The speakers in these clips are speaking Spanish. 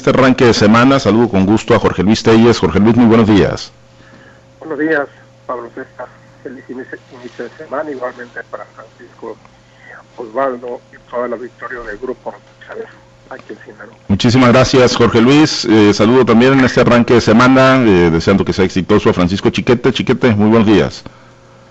Este arranque de semana, saludo con gusto a Jorge Luis Telles. Jorge Luis, muy buenos días. Buenos días, Pablo César. Feliz inicio de semana, igualmente para Francisco Osvaldo y toda la victoria del grupo aquí en Sinaloa. Muchísimas gracias, Jorge Luis. Eh, saludo también en este arranque de semana, eh, deseando que sea exitoso a Francisco Chiquete. Chiquete, muy buenos días.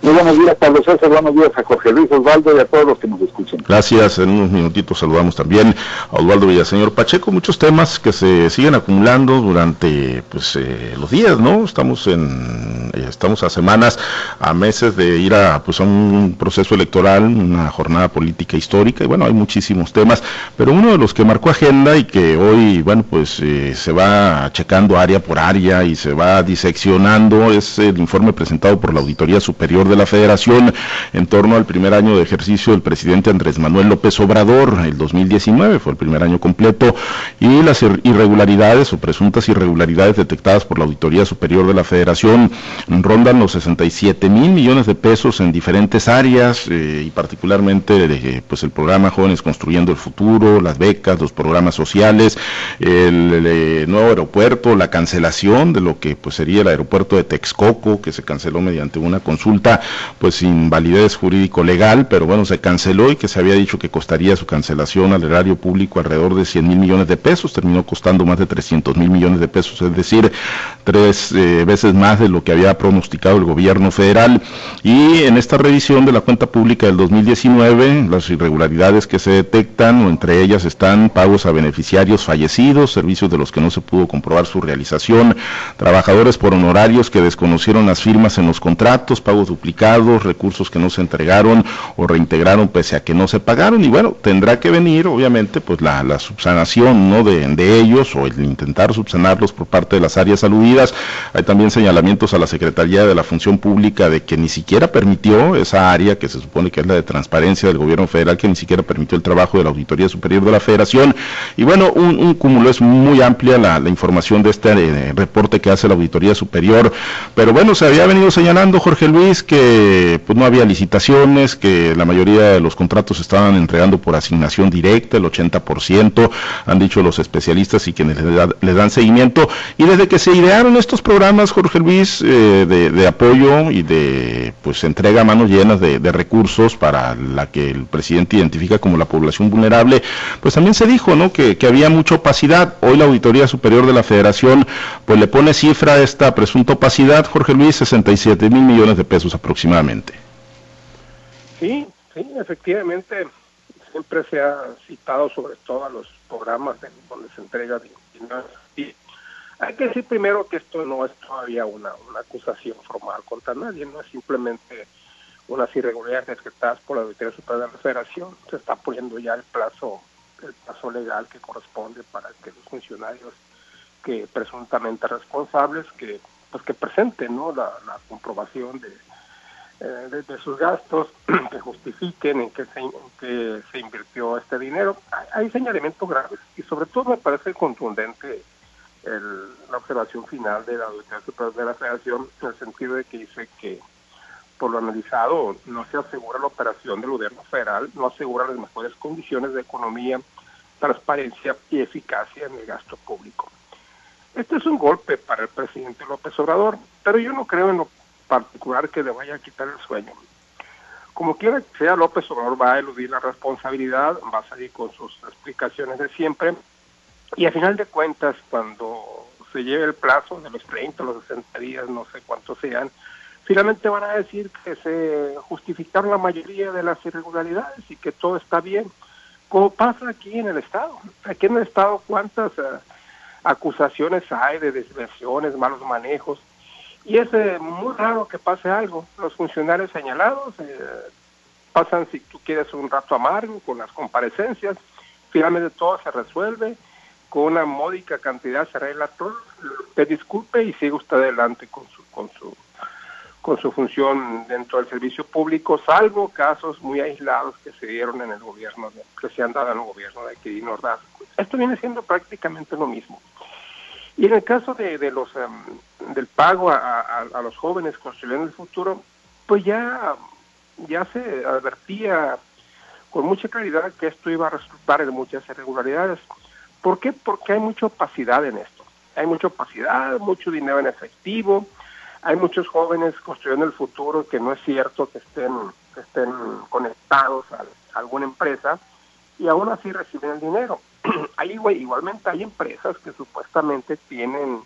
Muy buenos días, Pablo César. Buenos días a Jorge Luis Osvaldo y a todos los que nos escuchan. Gracias. En unos minutitos saludamos también a Osvaldo Villaseñor Pacheco. Muchos temas que se siguen acumulando durante pues, eh, los días, ¿no? Estamos en eh, estamos a semanas, a meses de ir a, pues, a un proceso electoral, una jornada política histórica. Y bueno, hay muchísimos temas, pero uno de los que marcó agenda y que hoy, bueno, pues eh, se va checando área por área y se va diseccionando es el informe presentado por la Auditoría Superior de la Federación en torno al primer año de ejercicio del presidente Andrés Manuel López Obrador, el 2019 fue el primer año completo, y las irregularidades o presuntas irregularidades detectadas por la Auditoría Superior de la Federación rondan los 67 mil millones de pesos en diferentes áreas eh, y particularmente eh, pues el programa Jóvenes Construyendo el Futuro, las becas, los programas sociales, el, eh, nuevo aeropuerto, la cancelación de lo que pues sería el aeropuerto de Texcoco que se canceló mediante una consulta pues sin validez jurídico legal, pero bueno, se canceló y que se había dicho que costaría su cancelación al erario público alrededor de 100 mil millones de pesos, terminó costando más de 300 mil millones de pesos, es decir, tres eh, veces más de lo que había pronosticado el gobierno federal. Y en esta revisión de la cuenta pública del 2019, las irregularidades que se detectan, o entre ellas están pagos a beneficiarios fallecidos, servicios de los que no se pudo comprobar su realización, trabajadores por honorarios que desconocieron las firmas en los contratos, pagos duplicados recursos que no se entregaron o reintegraron pese a que no se pagaron y bueno, tendrá que venir obviamente pues la, subsanación ¿no? de, de, ellos o el intentar subsanarlos por parte de las áreas aludidas. Hay también señalamientos a la Secretaría de la Función Pública de que ni siquiera permitió esa área que se supone que es la de transparencia del gobierno federal, que ni siquiera permitió el trabajo de la Auditoría Superior de la Federación. Y bueno, un, cúmulo es muy amplia la, la información de este eh, reporte que hace la Auditoría Superior, pero bueno, se había venido señalando Jorge Luis que pues no había licitaciones, que la mayoría de los contratos estaban entregando por asignación directa, el 80%, han dicho los especialistas y quienes les, dan seguimiento. Y desde que se idearon estos programas, Jorge Luis, eh, de, apoyo y de pues entrega a manos llenas de, recursos para la que el presidente identifica como la población vulnerable, pues también se dijo ¿no? que, había mucha opacidad. Hoy la Auditoría Superior de la Federación pues le pone cifra a esta presunta opacidad, Jorge Luis, 67 mil millones de pesos aproximadamente aproximadamente. Sí, sí, efectivamente, siempre se ha citado sobre todo a los programas de, donde se entrega y hay que decir primero que esto no es todavía una, una acusación formal contra nadie, no es simplemente unas irregularidades decretadas por la Auditoría Superior de la Federación, se está poniendo ya el plazo, el plazo legal que corresponde para que los funcionarios que presuntamente responsables que pues que presenten ¿no? la comprobación de eh, de, sus gastos que justifiquen en qué se, se invirtió este dinero. Hay, señalamientos graves y sobre todo me parece contundente la observación final de la Auditoría Superior de la Federación en el sentido de que dice que por lo analizado no se asegura la operación del gobierno federal, no asegura las mejores condiciones de economía, transparencia y eficacia en el gasto público. Este es un golpe para el presidente López Obrador, pero yo no creo en lo particular que le vaya a quitar el sueño. Como quiera que sea, López Obrador va a eludir la responsabilidad, va a salir con sus explicaciones de siempre, y a final de cuentas, cuando se lleve el plazo de los 30, los 60 días, no sé cuántos sean, finalmente van a decir que se justificaron la mayoría de las irregularidades y que todo está bien, como pasa aquí en el Estado. Aquí en el Estado, ¿cuántas eh, acusaciones hay de desversiones, malos manejos? Y es eh, muy raro que pase algo. Los funcionarios señalados eh, pasan, si tú quieres, un rato amargo con las comparecencias. Finalmente todo se resuelve. Con una módica cantidad se arregla todo. Te disculpe y sigue usted adelante con su, con su, con su función dentro del servicio público, salvo casos muy aislados que se dieron en el gobierno, que se han dado en el gobierno de Quirino Ordaz. Esto viene siendo prácticamente lo mismo. Y en el caso de, de los em, del pago a, los jóvenes construyendo el futuro, pues ya, ya se advertía con mucha claridad que esto iba a resultar en muchas irregularidades. ¿Por qué? Porque hay mucha opacidad en esto. Hay mucha opacidad, mucho dinero en efectivo, hay muchos jóvenes construyendo el futuro que no es cierto que estén, que estén conectados a, alguna empresa y aún así reciben el dinero. hay, igualmente hay empresas que supuestamente tienen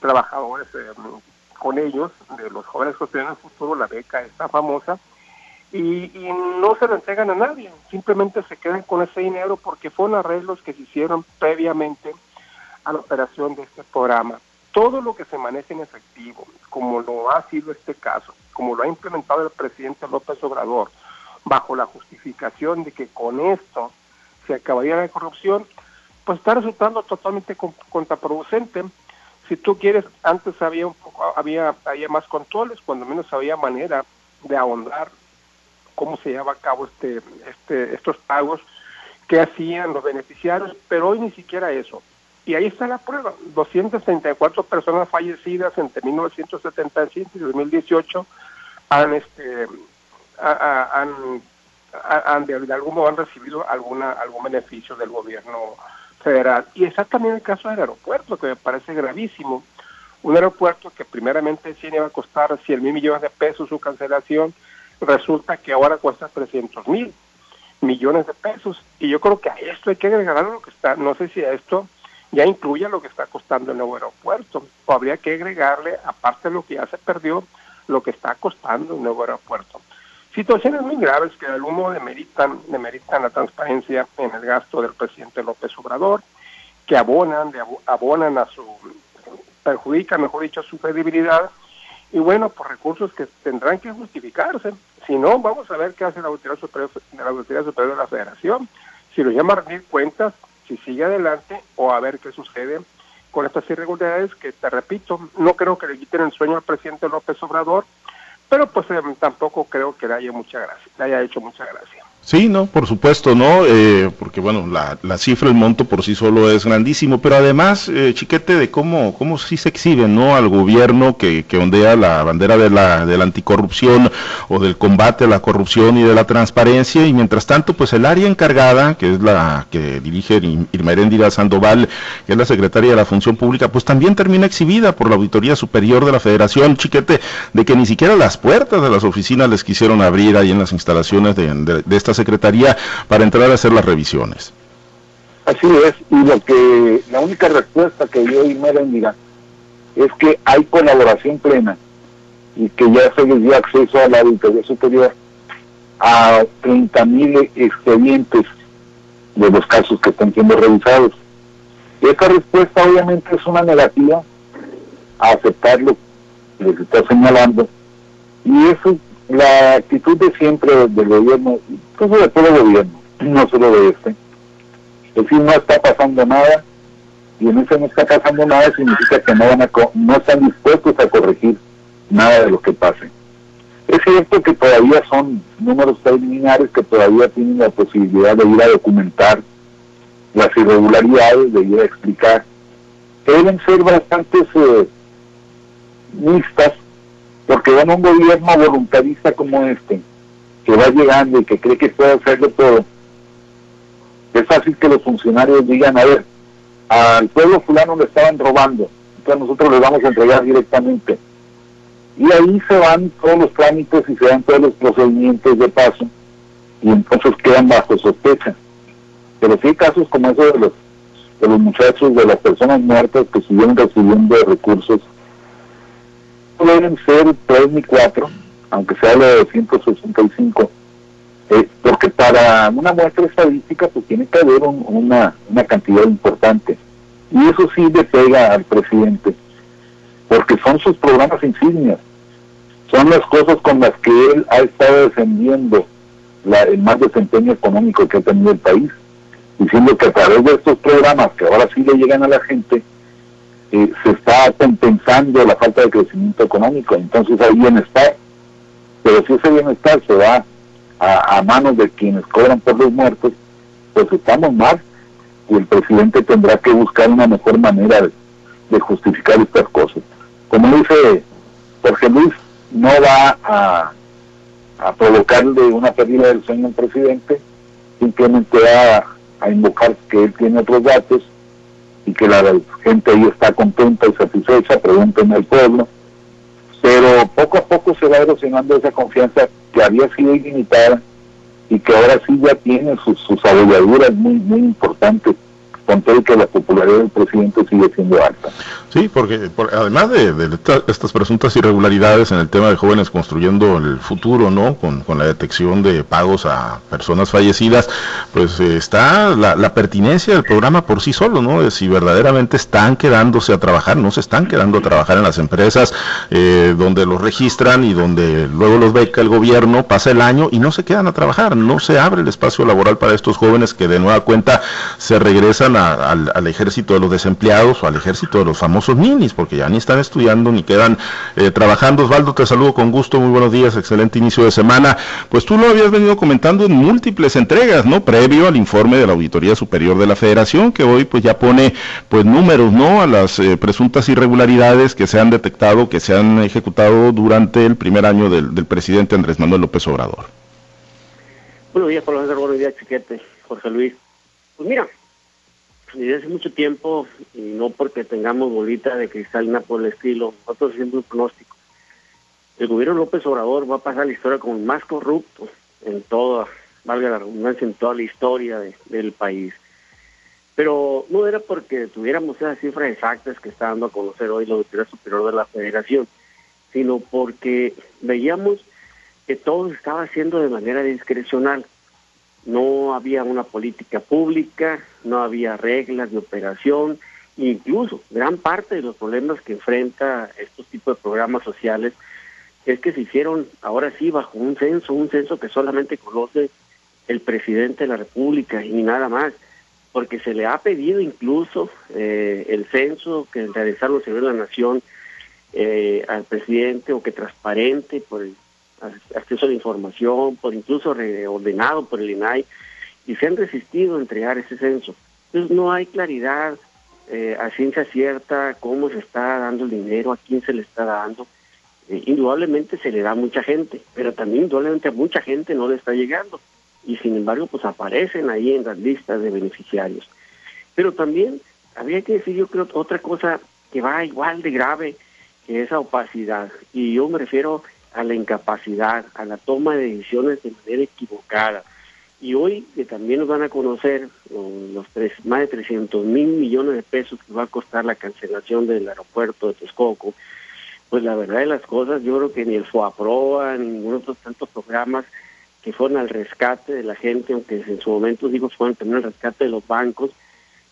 trabajadores eh, con ellos, de los jóvenes construyendo el futuro, la beca está famosa, y, no se lo entregan a nadie, simplemente se quedan con ese dinero porque fueron arreglos que se hicieron previamente a la operación de este programa. Todo lo que se maneja en efectivo, como lo ha sido este caso, como lo ha implementado el presidente López Obrador, bajo la justificación de que con esto se acabaría la corrupción, pues está resultando totalmente contraproducente. Si tú quieres, antes había un poco, había, había más controles, cuando menos había manera de ahondar cómo se lleva a cabo este, este, estos pagos, qué hacían los beneficiarios, pero hoy ni siquiera eso. Y ahí está la prueba, 234 personas fallecidas entre 1975 y 2018 han, este, han, han, de, algún modo han recibido alguna, algún beneficio del gobierno federal. Y es también el caso del aeropuerto, que me parece gravísimo. Un aeropuerto que primeramente sí iba a costar 100 mil millones de pesos su cancelación, resulta que ahora cuesta 300 mil millones de pesos. Y yo creo que a esto hay que agregar lo que está, no sé si a esto ya incluye lo que está costando el nuevo aeropuerto, o habría que agregarle, aparte de lo que ya se perdió, lo que está costando el nuevo aeropuerto. Situaciones muy graves que algún modo demeritan, demeritan la transparencia en el gasto del presidente López Obrador, que abonan, de, abonan a su, perjudican, mejor dicho, su credibilidad y bueno, por recursos que tendrán que justificarse. Si no, vamos a ver qué hace la Autoridad Superior la, Autoridad Superior de la Federación. Si lo llama a rendir cuentas, si sigue adelante o a ver qué sucede con estas irregularidades que, te repito, no creo que le quiten el sueño al presidente López Obrador, pero pues eh, tampoco creo que le haya mucha gracia, le haya hecho mucha gracia. Sí, no, por supuesto, ¿no? Eh, porque bueno, la, la, cifra, el monto por sí solo es grandísimo, pero además, eh, chiquete, de cómo, cómo sí se exhibe, ¿no? Al gobierno que, que ondea la bandera de la, de la anticorrupción o del combate a la corrupción y de la transparencia, y mientras tanto, pues el área encargada, que es la que dirige Irma Heréndira Sandoval, que es la secretaria de la Función Pública, pues también termina exhibida por la Auditoría Superior de la Federación, chiquete, de que ni siquiera las puertas de las oficinas les quisieron abrir ahí en las instalaciones de, de, de estas Secretaría para entrar a hacer las revisiones. Así es, y lo que la única respuesta que dio Imelda es que hay colaboración plena y que ya se les dio acceso a la auditoría superior a 30 mil expedientes de los casos que están siendo revisados. Esa respuesta obviamente es una negativa a aceptar lo que se está señalando y eso la actitud de siempre del gobierno, incluso de todo el gobierno, no solo de este, es decir, no está pasando nada, y en ese no está pasando nada significa que no, van a no están dispuestos a corregir nada de lo que pase. Es cierto que todavía son números preliminares que todavía tienen la posibilidad de ir a documentar las irregularidades, de ir a explicar, deben ser bastante eh, mixtas porque bueno, un gobierno voluntarista como este, que va llegando y que cree que puede hacerlo todo, es fácil que los funcionarios digan, a ver, al pueblo fulano le estaban robando, entonces nosotros le vamos a entregar directamente. Y ahí se van todos los trámites y se dan todos los procedimientos de paso, y entonces quedan bajo sospecha. Pero si hay casos como esos de los, de los muchachos, de las personas muertas que siguieron recibiendo recursos deben ser tres ni cuatro, aunque se habla de 265, eh, porque para una muestra estadística pues tiene que haber una, una cantidad importante. Y eso sí le pega al presidente, porque son sus programas insignias, son las cosas con las que él ha estado defendiendo la, el más desempeño económico que ha tenido el país, diciendo que a través de estos programas que ahora sí le llegan a la gente, eh, se está compensando la falta de crecimiento económico, entonces hay bienestar, pero si ese bienestar se va a, manos de quienes cobran por los muertos, pues estamos mal y el presidente tendrá que buscar una mejor manera de, justificar estas cosas. Como dice Jorge Luis, no va a, a provocarle una pérdida del sueño al presidente, simplemente va a invocar que él tiene otros datos que la gente ahí está contenta y satisfecha, pregunten al pueblo, pero poco a poco se va erosionando esa confianza que había sido ilimitada y que ahora sí ya tiene sus, sus abolladuras muy, muy importantes con todo que la popularidad del presidente sigue siendo alta. Sí, porque, además de, estas presuntas irregularidades en el tema de jóvenes construyendo el futuro, ¿no? Con, la detección de pagos a personas fallecidas, pues eh, está la, pertinencia del programa por sí solo, ¿no? De si verdaderamente están quedándose a trabajar, no se están quedando a trabajar en las empresas eh, donde los registran y donde luego los beca el gobierno, pasa el año y no se quedan a trabajar, no se abre el espacio laboral para estos jóvenes que de nueva cuenta se regresan al, al ejército de los desempleados o al ejército de los famosos ninis, porque ya ni están estudiando ni quedan eh, trabajando. Osvaldo, te saludo con gusto, muy buenos días, excelente inicio de semana. Pues tú lo habías venido comentando en múltiples entregas, ¿no? Previo al informe de la Auditoría Superior de la Federación, que hoy pues ya pone pues números, ¿no? A las eh, presuntas irregularidades que se han detectado, que se han ejecutado durante el primer año del, presidente Andrés Manuel López Obrador. Buenos días, Pablo Buenos días, Chiquete, Jorge Luis. Pues mira, desde hace mucho tiempo, y no porque tengamos bolita de cristalina por el estilo, nosotros haciendo un pronóstico. El gobierno López Obrador va a pasar la historia como el más corrupto en toda, valga la redundancia, en toda la historia del país. Pero no era porque tuviéramos esas cifras exactas que está dando a conocer hoy la Auditoría Superior de la Federación, sino porque veíamos que todo se estaba haciendo de manera discrecional no había una política pública, no había reglas de operación, incluso gran parte de los problemas que enfrenta estos tipos de programas sociales es que se hicieron ahora sí bajo un censo, un censo que solamente conoce el presidente de la República y nada más, porque se le ha pedido incluso eh, el censo que realizaron los de la Nación eh, al presidente o que transparente por el acceso a la información, por incluso reordenado por el INAI, y se han resistido a entregar ese censo. Entonces no hay claridad eh, a ciencia cierta cómo se está dando el dinero, a quién se le está dando. Eh, indudablemente se le da a mucha gente, pero también indudablemente a mucha gente no le está llegando. Y sin embargo, pues aparecen ahí en las listas de beneficiarios. Pero también habría que decir, yo creo, otra cosa que va igual de grave que esa opacidad. Y yo me refiero a la incapacidad, a la toma de decisiones de manera equivocada. Y hoy que también nos van a conocer los tres, más de 300 mil millones de pesos que va a costar la cancelación del aeropuerto de Texcoco, pues la verdad de las cosas, yo creo que ni el FOAPROA, ni ninguno de tantos programas que fueron al rescate de la gente, aunque en su momento digo fueron también al rescate de los bancos,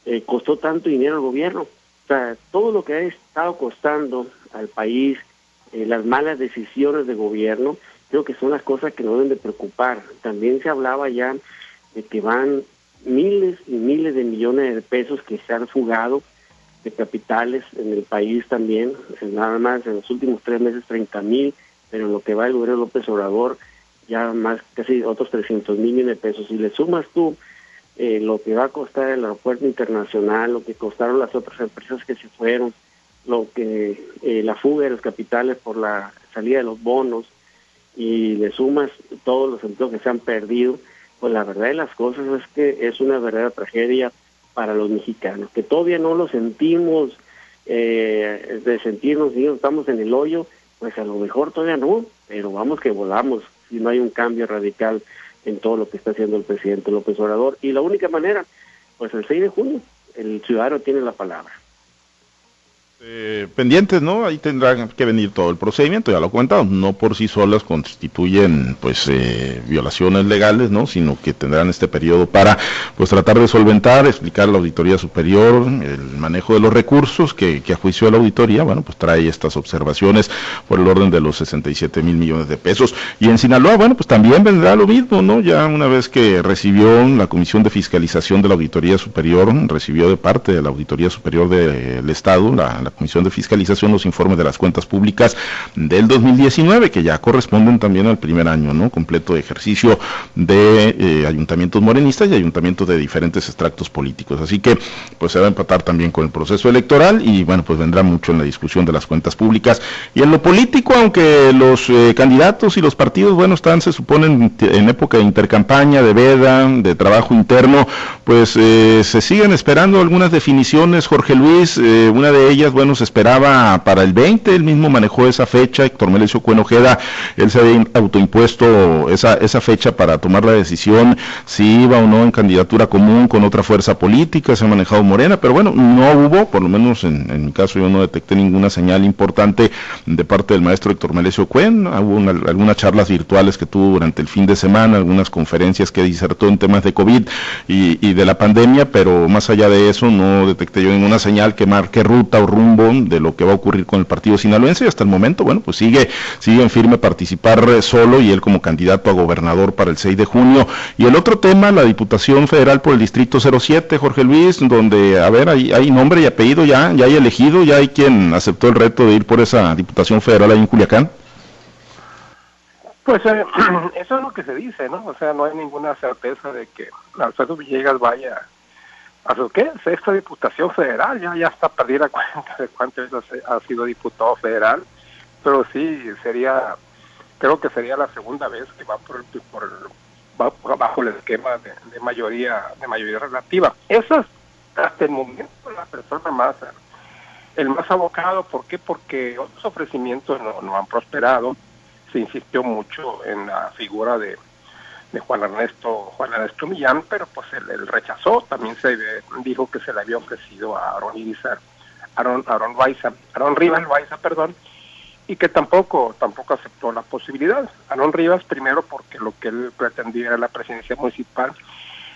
eh, costó tanto dinero al gobierno. O sea, todo lo que ha estado costando al país, eh, las malas decisiones de gobierno, creo que son las cosas que no deben de preocupar. También se hablaba ya de que van miles y miles de millones de pesos que se han fugado de capitales en el país también, nada más en los últimos tres meses 30 mil, pero en lo que va el gobierno López Obrador ya más casi otros 300 mil millones de pesos. Si le sumas tú eh, lo que va a costar el aeropuerto internacional, lo que costaron las otras empresas que se fueron, lo que eh, la fuga de los capitales por la salida de los bonos y le sumas todos los empleos que se han perdido, pues la verdad de las cosas es que es una verdadera tragedia para los mexicanos, que todavía no lo sentimos, eh, de sentirnos, si estamos en el hoyo, pues a lo mejor todavía no, pero vamos que volamos si no hay un cambio radical en todo lo que está haciendo el presidente López Obrador. Y la única manera, pues el 6 de junio, el ciudadano tiene la palabra. Eh, pendientes, ¿no? Ahí tendrá que venir todo el procedimiento, ya lo he comentado, no por sí solas constituyen pues eh, violaciones legales, ¿no? Sino que tendrán este periodo para pues tratar de solventar, explicar a la Auditoría Superior el manejo de los recursos que, que a juicio de la auditoría, bueno, pues trae estas observaciones por el orden de los 67 mil millones de pesos. Y en Sinaloa, bueno, pues también vendrá lo mismo, ¿no? Ya una vez que recibió la Comisión de Fiscalización de la Auditoría Superior, recibió de parte de la Auditoría Superior del Estado, la Comisión de Fiscalización los informes de las cuentas públicas del 2019, que ya corresponden también al primer año, ¿no? Completo de ejercicio de eh, ayuntamientos morenistas y ayuntamientos de diferentes extractos políticos. Así que, pues se va a empatar también con el proceso electoral y, bueno, pues vendrá mucho en la discusión de las cuentas públicas. Y en lo político, aunque los eh, candidatos y los partidos, bueno, están, se suponen, en época de intercampaña, de veda, de trabajo interno, pues eh, se siguen esperando algunas definiciones. Jorge Luis, una de ellas, bueno, se esperaba para el 20, él mismo manejó esa fecha, Héctor Melesio Cuenojeda, él se había autoimpuesto esa, esa fecha para tomar la decisión si iba o no en candidatura común con otra fuerza política, se ha manejado Morena, pero bueno, no hubo, por lo menos en, mi caso yo no detecté ninguna señal importante de parte del maestro Héctor Melesio Cuen, hubo algunas charlas virtuales que tuvo durante el fin de semana, algunas conferencias que disertó en temas de COVID y, y de la pandemia, pero más allá de eso no detecté yo ninguna señal que marque ruta o rumbo de lo que va a ocurrir con el partido sinaloense y hasta el momento, bueno, pues sigue, sigue en firme participar eh, solo y él como candidato a gobernador para el 6 de junio. Y el otro tema, la Diputación Federal por el Distrito 07, Jorge Luis, donde, a ver, hay, hay nombre y apellido ya, ya hay elegido, ya hay quien aceptó el reto de ir por esa Diputación Federal ahí en Culiacán. Pues eh, eso es lo que se dice, ¿no? O sea, no hay ninguna certeza de que Alfredo Villegas vaya su qué, sexta diputación federal, ya, ya está perdida cuenta de cuántas ha sido diputado federal, pero sí sería creo que sería la segunda vez que va por, por bajo el esquema de, mayoría de mayoría relativa. Eso es hasta el momento la persona más el más abocado, ¿por qué? Porque otros ofrecimientos no, no han prosperado. Se insistió mucho en la figura de, de Juan Ernesto Juan Ernesto Millán, pero pues él, rechazó. También se dijo que se le había ofrecido a Aaron Irizar, Aaron, Aaron, Aaron Rivas Baiza, perdón, y que tampoco tampoco aceptó la posibilidad. Aaron Rivas, primero porque lo que él pretendía era la presidencia municipal,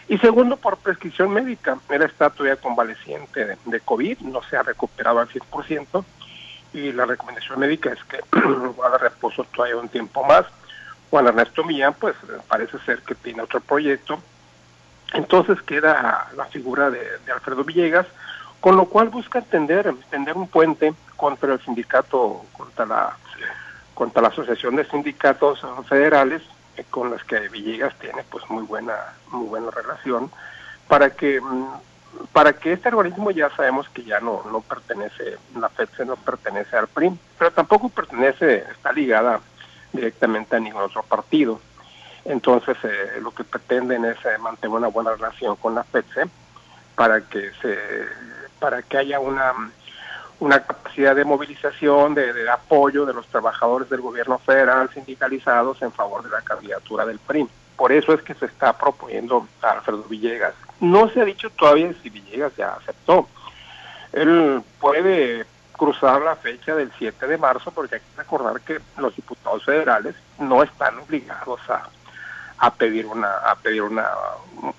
y segundo por prescripción médica. Él está todavía convaleciente de, COVID, no se ha recuperado al 100%, y la recomendación médica es que guarda reposo todavía un tiempo más. Juan Ernesto Millán, pues parece ser que tiene otro proyecto. Entonces queda la figura de, Alfredo Villegas, con lo cual busca tender, tender un puente contra el sindicato, contra la, contra la Asociación de Sindicatos Federales, eh, con las que Villegas tiene pues muy buena, muy buena relación, para que mm, para que este organismo ya sabemos que ya no, no pertenece, la FEDSE no pertenece al PRI, pero tampoco pertenece, está ligada directamente a ningún otro partido. Entonces, eh, lo que pretenden es eh, mantener una buena relación con la FEDSE para que se para que haya una, una capacidad de movilización, de, apoyo de los trabajadores del gobierno federal sindicalizados en favor de la candidatura del PRI. Por eso es que se está proponiendo a Alfredo Villegas. No se ha dicho todavía si Villegas ya aceptó. Él puede cruzar la fecha del 7 de marzo porque hay que recordar que los diputados federales no están obligados a, a pedir una a pedir una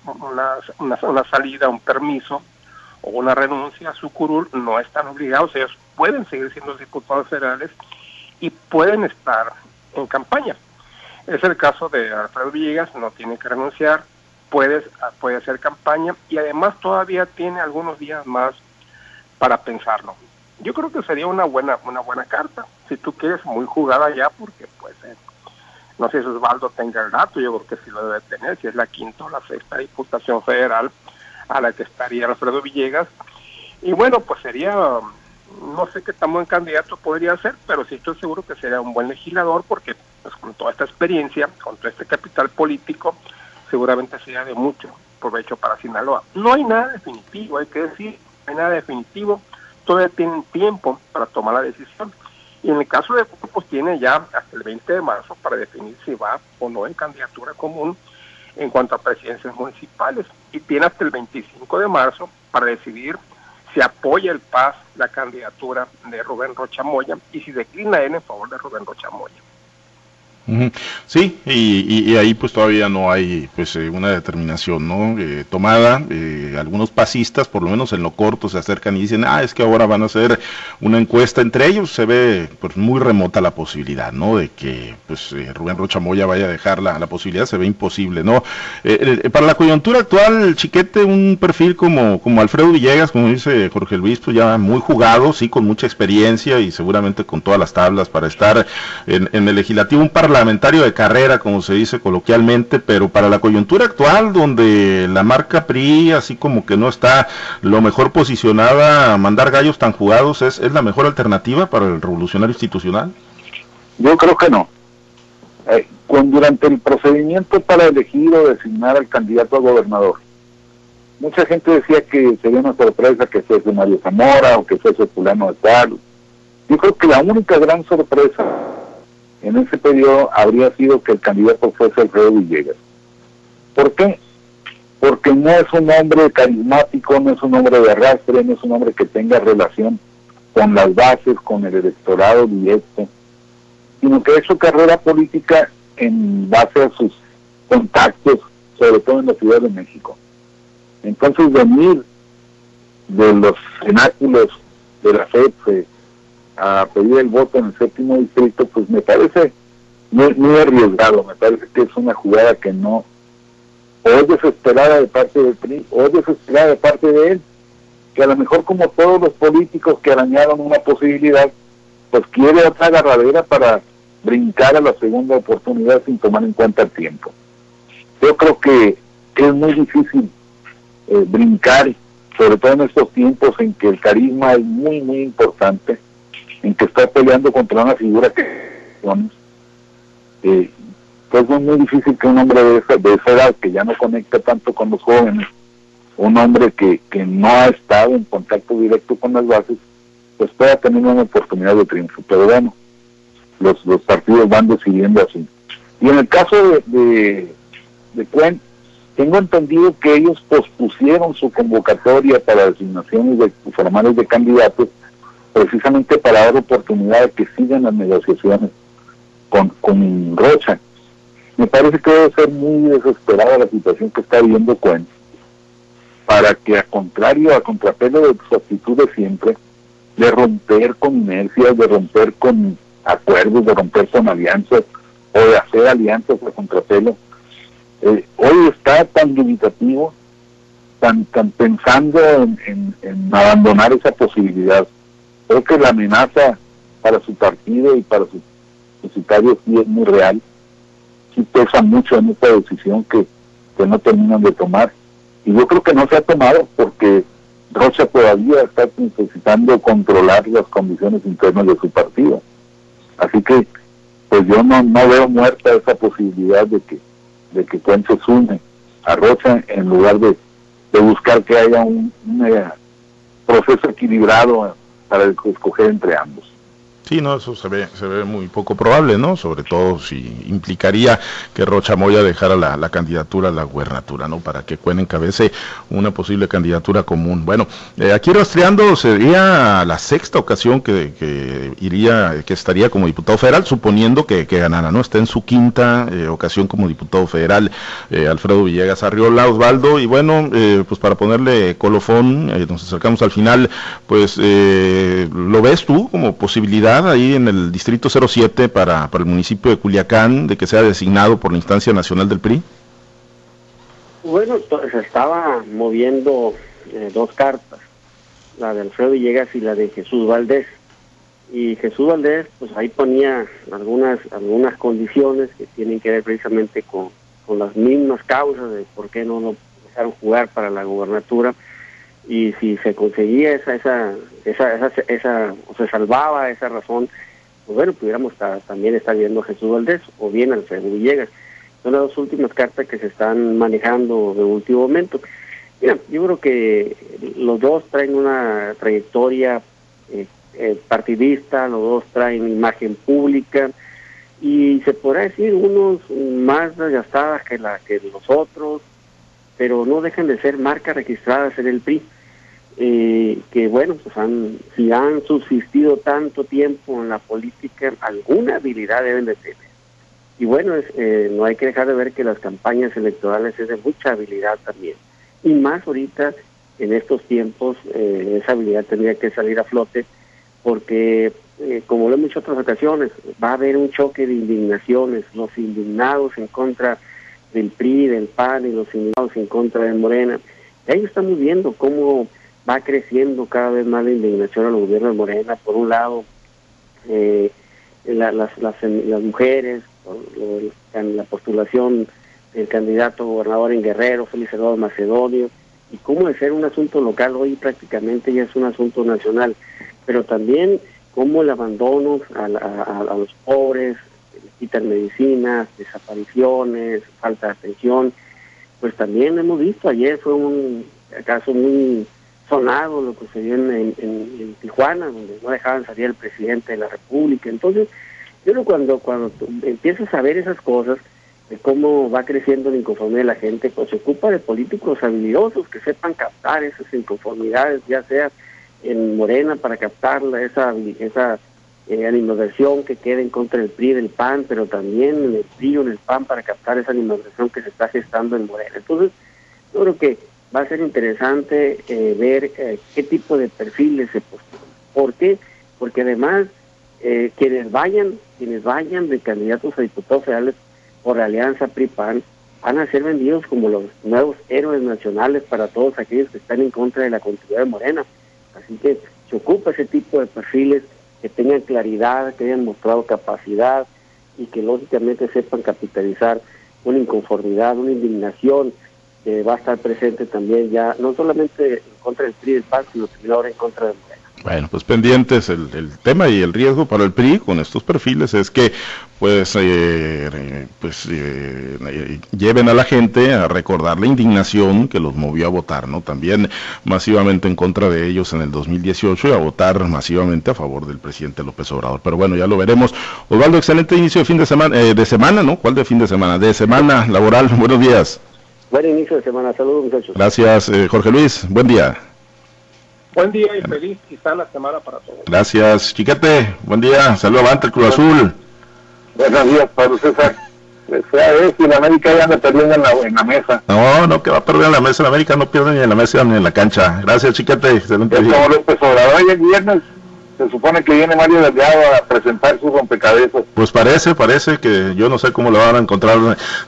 una, una salida, un permiso o una renuncia a su curul, no están obligados, ellos pueden seguir siendo diputados federales y pueden estar en campaña. Es el caso de Alfredo Villegas, no tiene que renunciar, puede, puede hacer campaña y además todavía tiene algunos días más para pensarlo. Yo creo que sería una buena una buena carta, si tú quieres, muy jugada ya, porque pues eh, no sé si Osvaldo tenga el dato, yo creo que sí lo debe tener, si es la quinta o la sexta diputación federal, a la que estaría Alfredo Villegas. Y bueno, pues sería, no sé qué tan buen candidato podría ser, pero sí estoy seguro que sería un buen legislador porque pues con toda esta experiencia, con todo este capital político, seguramente sería de mucho provecho para Sinaloa. No hay nada definitivo, hay que decir, no hay nada definitivo, todavía tienen tiempo para tomar la decisión. Y en el caso de pues tiene ya hasta el 20 de marzo para definir si va o no en candidatura común en cuanto a presidencias municipales y tiene hasta el 25 de marzo para decidir si apoya el PAS la candidatura de Rubén Rocha Moya y si declina él en favor de Rubén Rocha Moya. Sí, y, ahí pues todavía no hay pues eh, una determinación no eh, tomada. Eh, algunos pasistas, por lo menos en lo corto, se acercan y dicen, ah, es que ahora van a hacer una encuesta entre ellos. Se ve pues muy remota la posibilidad, ¿no? De que pues Rubén Rocha Moya vaya a dejar la, posibilidad, se ve imposible, ¿no? para la coyuntura actual, Chiquete, un perfil como, como Alfredo Villegas, como dice Jorge Luis, pues ya muy jugado, sí, con mucha experiencia y seguramente con todas las tablas para estar en, en el legislativo, un par parlamentario de carrera, como se dice coloquialmente, pero para la coyuntura actual, donde la marca PRI, así como que no está lo mejor posicionada a mandar gallos tan jugados, ¿es, es la mejor alternativa para el revolucionario institucional? Yo creo que no. Eh, durante el procedimiento para elegir o designar al candidato a gobernador, mucha gente decía que sería una sorpresa que fuese Mario Zamora o que fuese fulano de tal. Yo creo que la única gran sorpresa en ese periodo habría sido que el candidato fuese Alfredo Villegas. ¿Por qué? Porque no es un hombre carismático, no es un hombre de arrastre, no es un hombre que tenga relación con las bases, con el electorado directo, sino que ha hecho carrera política en base a sus contactos, sobre todo en la Ciudad de México. Entonces venir de los cenáculos de la FED, a pedir el voto en el séptimo distrito, pues me parece muy, muy arriesgado, me parece que es una jugada que no, o es desesperada de parte del PRI, o es desesperada de parte de él, que a lo mejor como todos los políticos que arañaron una posibilidad, pues quiere otra agarradera para brincar a la segunda oportunidad sin tomar en cuenta el tiempo. Yo creo que, es muy difícil eh, brincar, sobre todo en estos tiempos en que el carisma es muy, muy importante en que está peleando contra una figura que eh, pues es muy difícil que un hombre de esa, de esa edad, que ya no conecta tanto con los jóvenes, un hombre que, que no ha estado en contacto directo con las bases, pues pueda tener una oportunidad de triunfo. Pero bueno, los, los partidos van decidiendo así. Y en el caso de, de, de Cuen, tengo entendido que ellos pospusieron su convocatoria para designaciones de, formales de candidatos precisamente para dar oportunidad de que sigan las negociaciones con, con Rocha. Me parece que debe ser muy desesperada la situación que está viviendo Cuen, para que a contrario, a contrapelo de su actitud de siempre, de romper con inercias, de romper con acuerdos, de romper con alianzas, o de hacer alianzas a contrapelo, eh, hoy está tan dubitativo, tan, tan pensando en abandonar esa posibilidad Creo que la amenaza para su partido y para sus depositarios sí es muy real, sí pesa mucho en esta decisión que, no terminan de tomar. Y yo creo que no se ha tomado porque Rocha todavía está necesitando controlar las condiciones internas de su partido. Así que, pues yo no, no veo muerta esa posibilidad de que de que Cuen se sume a Rocha en lugar de, buscar que haya un, un eh, proceso equilibrado para escoger entre ambos. Sí, no, eso se ve, se ve muy poco probable, ¿no? Sobre todo si implicaría que Rocha Moya dejara la, candidatura a la gubernatura, ¿no? Para que Cuen encabece una posible candidatura común. Bueno, eh, aquí rastreando sería la sexta ocasión que, iría, que estaría como diputado federal, suponiendo que, ganara, ¿no? Está en su quinta eh, ocasión como diputado federal, eh, Alfredo Villegas Arriola, Osvaldo, y bueno, pues para ponerle colofón, nos acercamos al final, pues, ¿lo ves tú como posibilidad? Ahí en el distrito 07 para, para el municipio de Culiacán de que sea designado por la instancia nacional del PRI? Bueno, se estaba moviendo eh, dos cartas, la de Alfredo Villegas y la de Jesús Valdés. Y Jesús Valdés, pues ahí ponía algunas algunas condiciones que tienen que ver precisamente con, con las mismas causas de por qué no lo dejaron jugar para la gubernatura y si se conseguía esa esa esa esa, esa o se salvaba esa razón pues bueno pudiéramos también estar viendo a Jesús Valdés o bien Alfredo Villegas. Son las dos últimas cartas que se están manejando de último momento. Mira yo creo que los dos traen una trayectoria eh, eh, partidista los dos traen imagen pública y se podrá decir unos más desgastadas que la que los otros pero no dejan de ser marcas registradas en el PRI, eh, que bueno, pues han, si han subsistido tanto tiempo en la política, alguna habilidad deben de tener. Y bueno, eh, no hay que dejar de ver que las campañas electorales es de mucha habilidad también. Y más ahorita, en estos tiempos, eh, esa habilidad tendría que salir a flote porque, eh, como lo hemos dicho otras ocasiones, va a haber un choque de indignaciones, los indignados en contra del PRI, del PAN y los indignados en contra de Morena. Y ahí estamos viendo cómo va creciendo cada vez más la indignación al gobierno de Morena. Por un lado, eh, las, las, las, mujeres, la postulación del candidato gobernador en Guerrero, Félix Eduardo Macedonio, y cómo de ser un asunto local hoy prácticamente ya es un asunto nacional, pero también cómo el abandono a, a los pobres, quitan medicinas, desapariciones, falta de atención, pues también hemos visto, ayer fue un caso muy sonado lo que sucedió en, en, Tijuana, donde no dejaban salir el presidente de la República. Entonces, yo creo cuando, cuando empiezas a ver esas cosas, de cómo va creciendo la inconformidad de la gente, pues se ocupa de políticos habilidosos que sepan captar esas inconformidades, ya sea en Morena para captarla, esa, esa eh, que queda en contra del PRI del PAN, pero también en el PRI o en el PAN para captar esa animadversión que se está gestando en Morena. Entonces, yo creo que va a ser interesante eh, ver eh, qué tipo de perfiles se postulan. ¿Por qué? Porque además eh, quienes vayan, quienes vayan de candidatos a diputados federales por la alianza PRI-PAN van a ser vendidos como los nuevos héroes nacionales para todos aquellos que están en contra de la continuidad de Morena. Así que se ocupa ese tipo de perfiles que tengan claridad, que hayan mostrado capacidad y que lógicamente sepan capitalizar una inconformidad, una indignación que va a estar presente también ya, no solamente en contra del PRI del PAN, sino también ahora en contra de Morena. Bueno, pues pendientes el, el, tema y el riesgo para el PRI con estos perfiles es que pues, eh, pues eh, lleven a la gente a recordar la indignación que los movió a votar, ¿no? También masivamente en contra de ellos en el 2018 y a votar masivamente a favor del presidente López Obrador. Pero bueno, ya lo veremos. Osvaldo, excelente inicio de fin de semana, eh, de semana, ¿no? ¿Cuál de fin de semana? De semana laboral. Buenos días. Buen inicio de semana. Saludos, muchachos. Gracias, eh, Jorge Luis. Buen día. Buen día y feliz quizá la semana para todos. Gracias, Chiquete. Buen día. Saludos avante el Cruz Azul. Buenos días, Pablo César. Sea es, y la América ya anda perdiendo en la, en la mesa. No, no, que va a perder en la mesa. La América no pierde ni en la mesa ni en la cancha. Gracias, Chiquete. Excelente es como López Obrador. Hoy es viernes se supone que viene Mario Delgado a presentar su rompecabezas. Pues parece, parece que yo no sé cómo lo van a encontrar,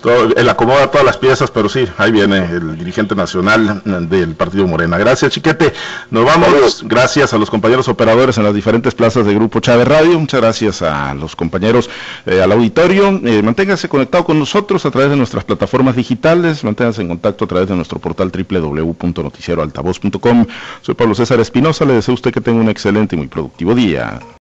todo, él acomoda todas las piezas, pero sí, ahí viene el dirigente nacional del Partido Morena. Gracias, Chiquete. Nos vamos, gracias a los compañeros operadores en las diferentes plazas de Grupo Chávez Radio, muchas gracias a los compañeros eh, al auditorio. Eh, manténgase conectado con nosotros a través de nuestras plataformas digitales, manténgase en contacto a través de nuestro portal www.noticieroaltavoz.com. Soy Pablo César Espinosa, le deseo a usted que tenga un excelente y muy productivo día.